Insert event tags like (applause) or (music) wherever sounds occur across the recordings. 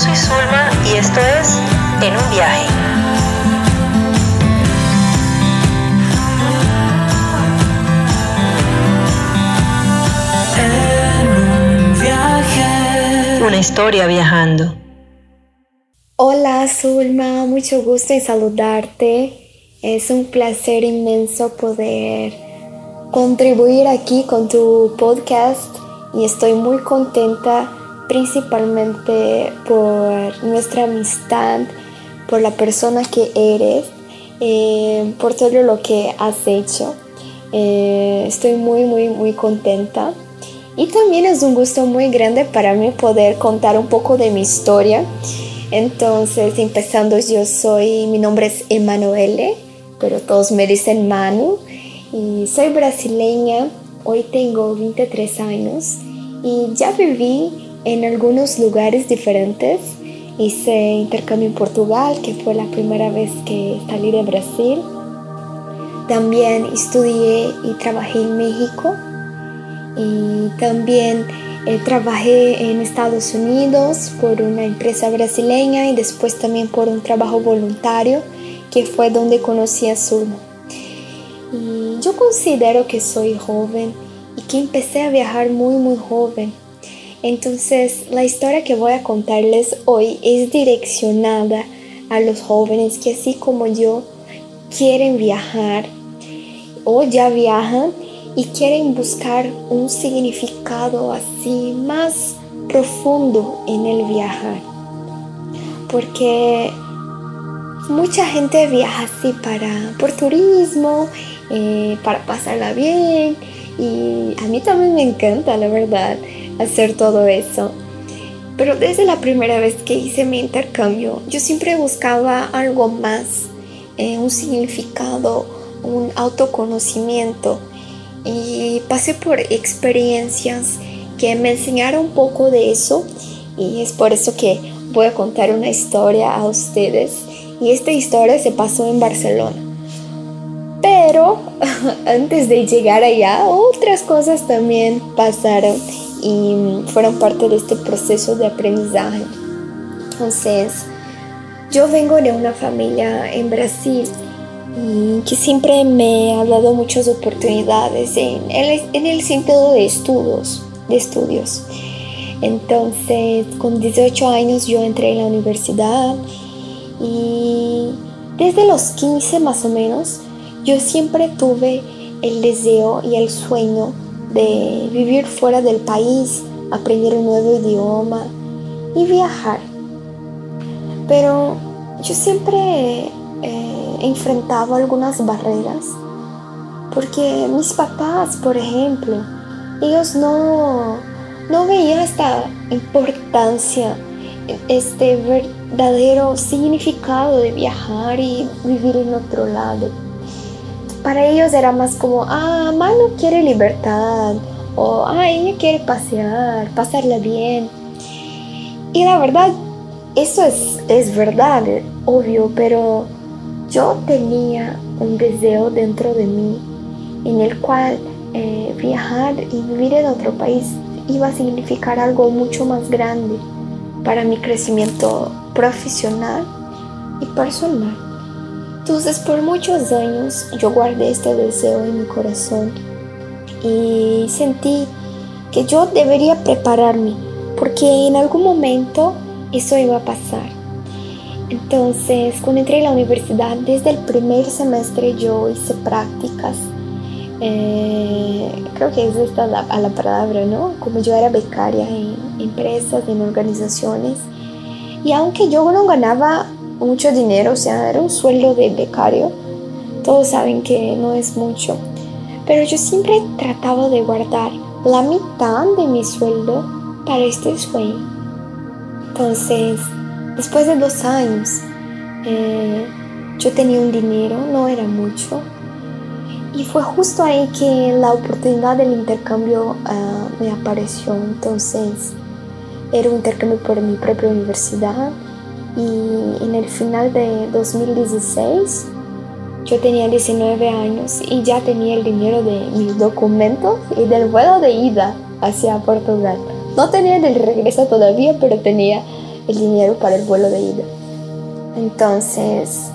soy Zulma y esto es En un viaje. En un viaje. Una historia viajando. Hola Zulma, mucho gusto en saludarte. Es un placer inmenso poder contribuir aquí con tu podcast y estoy muy contenta principalmente por nuestra amistad, por la persona que eres, eh, por todo lo que has hecho. Eh, estoy muy, muy, muy contenta. Y también es un gusto muy grande para mí poder contar un poco de mi historia. Entonces, empezando, yo soy, mi nombre es Emanuele, pero todos me dicen Manu. Y soy brasileña, hoy tengo 23 años y ya viví en algunos lugares diferentes. Hice intercambio en Portugal, que fue la primera vez que salí de Brasil. También estudié y trabajé en México. Y también eh, trabajé en Estados Unidos por una empresa brasileña y después también por un trabajo voluntario, que fue donde conocí a Zulma. Y yo considero que soy joven y que empecé a viajar muy, muy joven entonces, la historia que voy a contarles hoy es direccionada a los jóvenes que así como yo quieren viajar o ya viajan y quieren buscar un significado así más profundo en el viajar. Porque mucha gente viaja así para por turismo, eh, para pasarla bien y a mí también me encanta, la verdad hacer todo eso. Pero desde la primera vez que hice mi intercambio, yo siempre buscaba algo más, eh, un significado, un autoconocimiento. Y pasé por experiencias que me enseñaron un poco de eso. Y es por eso que voy a contar una historia a ustedes. Y esta historia se pasó en Barcelona. Pero (laughs) antes de llegar allá, otras cosas también pasaron y fueron parte de este proceso de aprendizaje. Entonces, yo vengo de una familia en Brasil que siempre me ha dado muchas oportunidades en el, en sentido de estudios, de estudios. Entonces, con 18 años yo entré en la universidad y desde los 15 más o menos, yo siempre tuve el deseo y el sueño de vivir fuera del país, aprender un nuevo idioma y viajar. Pero yo siempre eh, enfrentaba algunas barreras porque mis papás, por ejemplo, ellos no, no veían esta importancia, este verdadero significado de viajar y vivir en otro lado para ellos era más como, ah, Manu quiere libertad, o ah, ella quiere pasear, pasarla bien. Y la verdad, eso es, es verdad, obvio, pero yo tenía un deseo dentro de mí en el cual eh, viajar y vivir en otro país iba a significar algo mucho más grande para mi crecimiento profesional y personal. Entonces por muchos años yo guardé este deseo en mi corazón y sentí que yo debería prepararme porque en algún momento eso iba a pasar. Entonces cuando entré a la universidad, desde el primer semestre yo hice prácticas. Eh, creo que es esta la, la palabra, ¿no? Como yo era becaria en empresas, en organizaciones. Y aunque yo no ganaba mucho dinero, o sea, era un sueldo de becario. Todos saben que no es mucho. Pero yo siempre trataba de guardar la mitad de mi sueldo para este sueño. Entonces, después de dos años, eh, yo tenía un dinero, no era mucho. Y fue justo ahí que la oportunidad del intercambio ah, me apareció. Entonces, era un intercambio por mi propia universidad y en el final de 2016 yo tenía 19 años y ya tenía el dinero de mis documentos y del vuelo de ida hacia Portugal. No tenía del regreso todavía, pero tenía el dinero para el vuelo de ida. Entonces,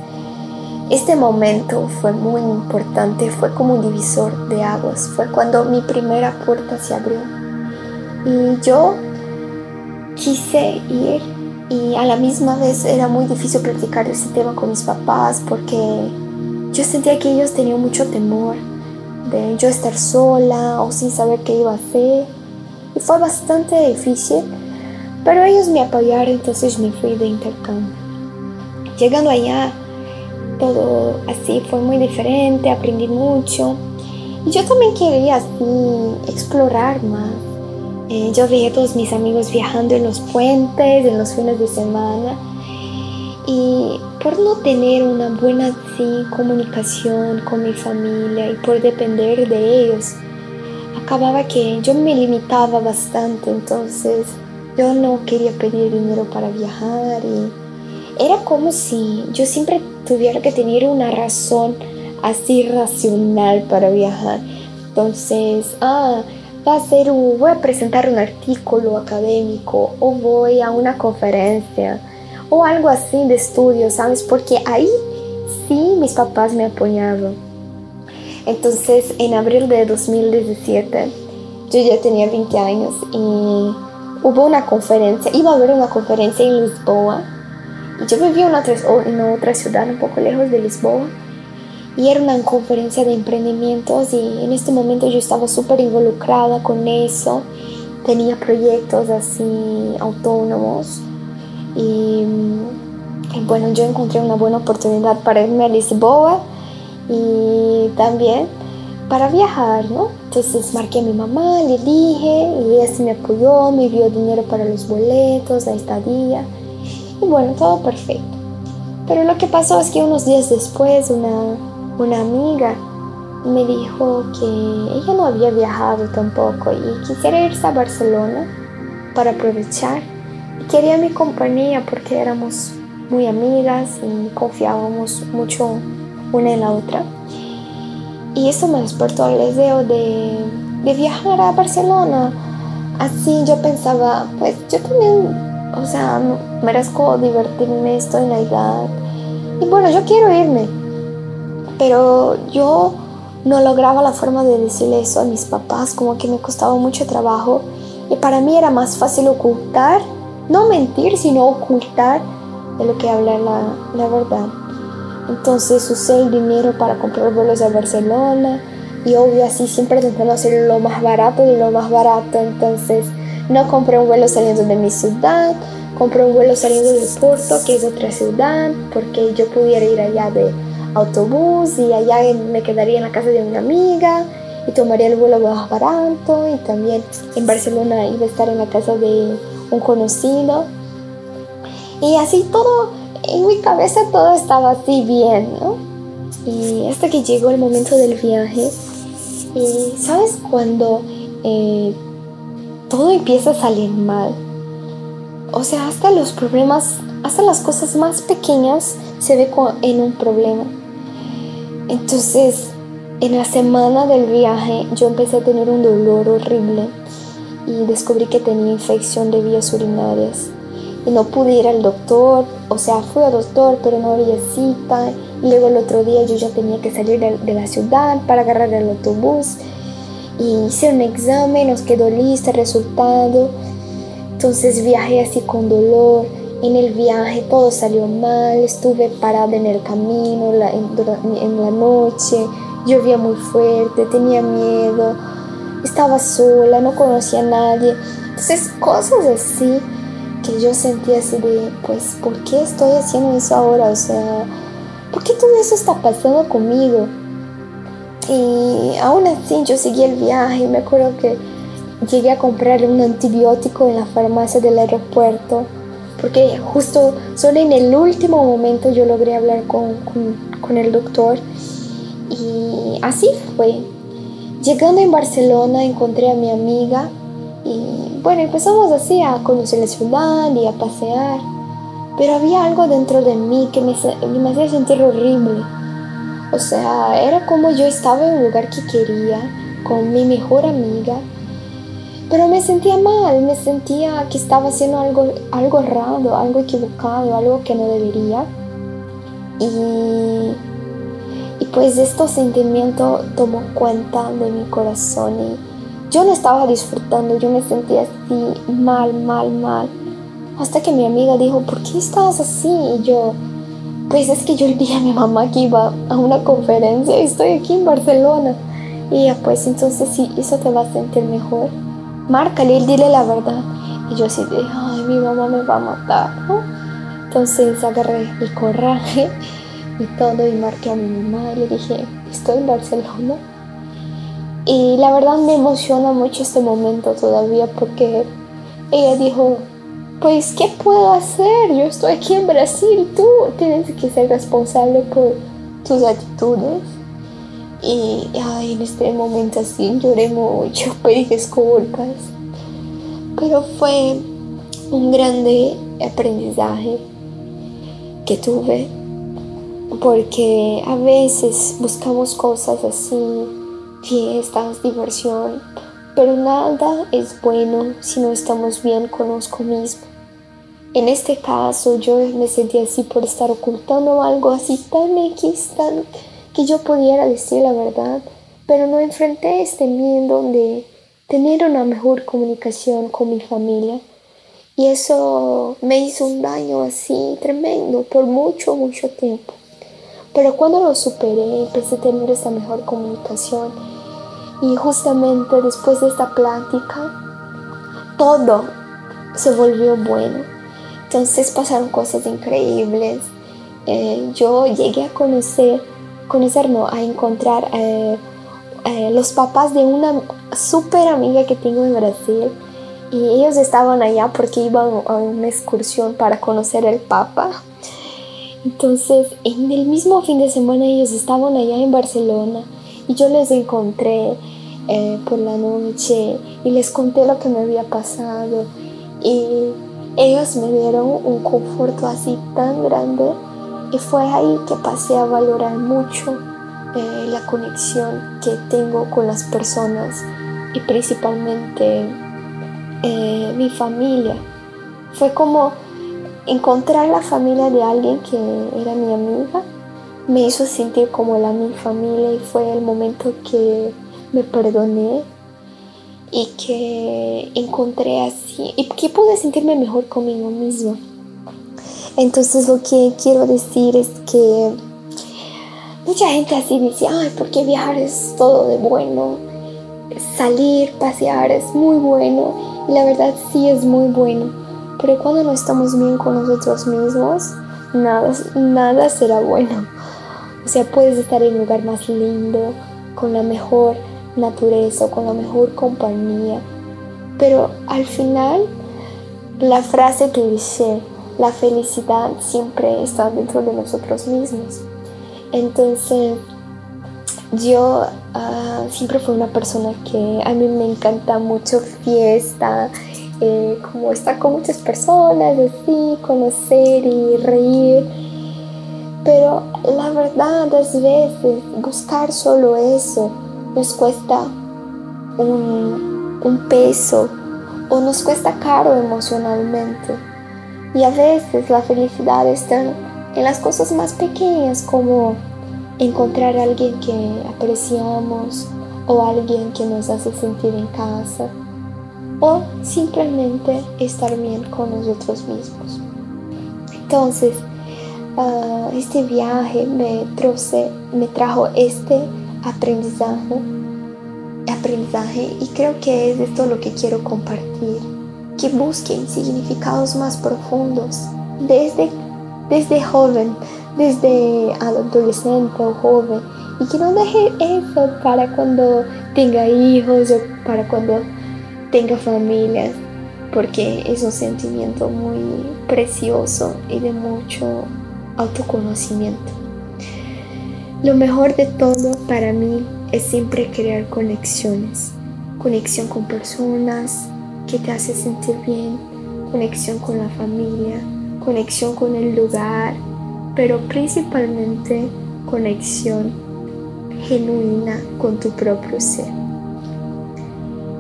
este momento fue muy importante, fue como un divisor de aguas, fue cuando mi primera puerta se abrió. Y yo quise ir y a la misma vez era muy difícil platicar ese tema con mis papás porque yo sentía que ellos tenían mucho temor de yo estar sola o sin saber qué iba a hacer. Y fue bastante difícil, pero ellos me apoyaron, entonces me fui de intercambio. Llegando allá, todo así fue muy diferente, aprendí mucho. Y yo también quería así explorar más. Eh, yo veía a todos mis amigos viajando en los puentes, en los fines de semana. Y por no tener una buena comunicación con mi familia y por depender de ellos, acababa que yo me limitaba bastante. Entonces yo no quería pedir dinero para viajar era como si yo siempre tuviera que tener una razón así racional para viajar. Entonces, ah, a ser, voy a presentar un artículo académico o voy a una conferencia o algo así de estudio, ¿sabes? Porque ahí sí mis papás me apoyaban. Entonces, en abril de 2017, yo ya tenía 20 años y hubo una conferencia, iba a haber una conferencia en Lisboa. Y yo vivía en otra, en otra ciudad un poco lejos de Lisboa. Y era una conferencia de emprendimientos y en este momento yo estaba súper involucrada con eso. Tenía proyectos así autónomos y, bueno, yo encontré una buena oportunidad para irme a Lisboa y también para viajar, ¿no? Entonces marqué a mi mamá, le dije, y ella sí me apoyó, me dio dinero para los boletos, la estadía, y bueno, todo perfecto. Pero lo que pasó es que unos días después una, una amiga me dijo que ella no había viajado tampoco y quisiera irse a Barcelona para aprovechar quería mi compañía porque éramos muy amigas y confiábamos mucho una en la otra. Y eso me despertó el deseo de, de viajar a Barcelona. Así yo pensaba, pues yo también, o sea, merezco divertirme, estoy en la edad. Y bueno, yo quiero irme. Pero yo no lograba la forma de decirle eso a mis papás, como que me costaba mucho trabajo. Y para mí era más fácil ocultar no mentir, sino ocultar de lo que habla la, verdad. Entonces usé el dinero para comprar vuelos a Barcelona y obvio así siempre intentando hacer lo más barato de lo más barato. Entonces no compré un vuelo saliendo de mi ciudad, compré un vuelo saliendo de Porto, que es otra ciudad, porque yo pudiera ir allá de autobús y allá me quedaría en la casa de una amiga y tomaría el vuelo más barato y también en Barcelona iba a estar en la casa de un conocido. Y así todo, en mi cabeza todo estaba así bien, ¿no? Y hasta que llegó el momento del viaje, y sabes cuando eh, todo empieza a salir mal. O sea, hasta los problemas, hasta las cosas más pequeñas se ve en un problema. Entonces, en la semana del viaje yo empecé a tener un dolor horrible y descubrí que tenía infección de vías urinarias. Y no pude ir al doctor, o sea, fui al doctor, pero no había cita. Y luego el otro día yo ya tenía que salir de, la ciudad para agarrar el autobús. Y hice un examen, nos quedó listo el resultado. Entonces viajé así con dolor. En el viaje todo salió mal, estuve parada en el camino en, en la noche, llovía muy fuerte, tenía miedo estaba sola, no conocía a nadie. Entonces, cosas así que yo sentía así de, pues, ¿por qué estoy haciendo eso ahora? O sea, ¿por qué todo eso está pasando conmigo? Y aún así yo seguí el viaje y me acuerdo que llegué a comprar un antibiótico en la farmacia del aeropuerto porque justo solo en el último momento yo logré hablar con, con, el doctor y así fue. Llegando en Barcelona encontré a mi amiga y bueno, empezamos así a conocer la ciudad y a pasear. Pero había algo dentro de mí que me, me hacía sentir horrible. O sea, era como yo estaba en un lugar que quería, con mi mejor amiga, Pero me sentía mal, me sentía que estaba haciendo algo, algo raro, algo equivocado, algo que no debería. Y, y pues este sentimiento tomó cuenta de mi corazón y yo no estaba disfrutando, yo me sentía así mal, mal, mal. Hasta que mi amiga dijo, ¿por qué estás así? Y yo, pues es que yo le dije a mi mamá que iba a una conferencia y estoy aquí en Barcelona. Y ella, pues entonces sí, eso te va a sentir mejor. Márcale dile la verdad. Y yo así de, ay, mi mamá me va a matar, Entonces agarré el coraje (laughs) y todo y marqué a mi mamá y le dije, estoy en Barcelona. Y la verdad me emociona mucho este momento todavía porque ella dijo, pues, ¿qué puedo hacer? Yo estoy aquí en Brasil, tú tienes que ser responsable por tus actitudes. Y en este momento así lloré mucho, (laughs) pedí disculpas. Pero fue un grande aprendizaje que tuve porque a veces buscamos cosas así, fiestas, diversión, pero nada es bueno si no estamos bien con nosotros mismos. En este caso yo me sentí así por estar ocultando algo así tan X, tan que yo pudiera decir la verdad, pero no enfrenté este miedo de tener una mejor comunicación con mi familia. Y eso me hizo un daño así tremendo por mucho, mucho tiempo. Pero cuando lo superé, empecé a tener esa mejor comunicación. Y justamente después de esta plática, todo se volvió bueno entonces pasaron cosas increíbles. Eh, yo llegué a conocer, conocer no, a encontrar eh, eh, los papás de una súper amiga que tengo en Brasil. Y ellos estaban allá porque iban a una excursión para conocer el Papa. Entonces, en el mismo fin de semana ellos estaban allá en Barcelona y yo les encontré por la noche y les conté lo que me había pasado. Y ellos me dieron un conforto así tan grande y fue ahí que pasé a valorar mucho eh, la conexión que tengo con las personas y principalmente eh, mi familia. Fue como encontrar la familia de alguien que era mi amiga, me hizo sentir como la mi familia y fue el momento que me perdoné y que encontré así y que pude sentirme mejor conmigo mismo. Entonces lo que quiero decir es que mucha gente así dice, ay, porque viajar es todo de bueno, salir, pasear es muy bueno y la verdad sí es muy bueno, pero cuando no estamos bien con nosotros mismos, nada, nada será bueno. O sea, puedes estar en un lugar más lindo, con la mejor naturaleza, con la mejor compañía. Pero al final, la frase que dice, la felicidad siempre está dentro de nosotros mismos. Entonces, yo uh, siempre fui una persona que a mí me encanta mucho fiesta, eh, como estar con muchas personas, así, conocer y reír. Pero la verdad, a veces, buscar solo eso nos cuesta un, un peso o nos cuesta caro emocionalmente. Y a veces la felicidad está en las cosas más pequeñas como encontrar a alguien que apreciamos o alguien que nos hace sentir en casa o simplemente estar bien con nosotros mismos. Entonces, ah, este viaje me, me trajo este aprendizaje, aprendizaje y creo que es esto lo que quiero compartir, que busquen significados más profundos desde, desde joven, desde adolescente o joven y que no deje eso para cuando tenga hijos o para cuando tenga familias porque es un sentimiento muy precioso y de mucho autoconocimiento. Lo mejor de todo para mí es siempre crear conexiones. Conexión con personas que te hace sentir bien, conexión con la familia, conexión con el lugar, pero principalmente conexión genuina con tu propio ser.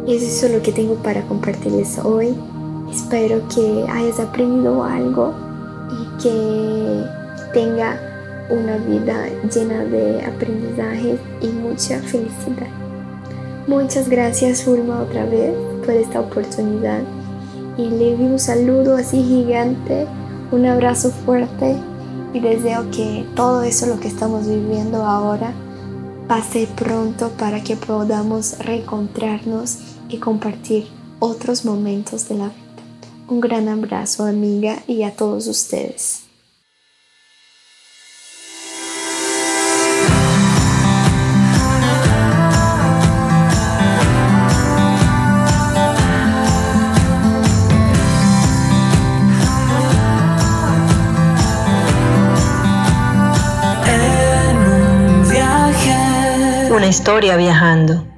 Y eso es lo que tengo para compartirles hoy. Espero que hayas aprendido algo y que tenga una vida llena de aprendizajes y mucha felicidad. Muchas gracias Ulma otra vez por esta oportunidad y le envío un saludo así gigante, un abrazo fuerte y deseo que todo eso lo que estamos viviendo ahora pase pronto para que podamos reencontrarnos y compartir otros momentos de la vida. Un gran abrazo amiga y a todos ustedes. Una historia viajando.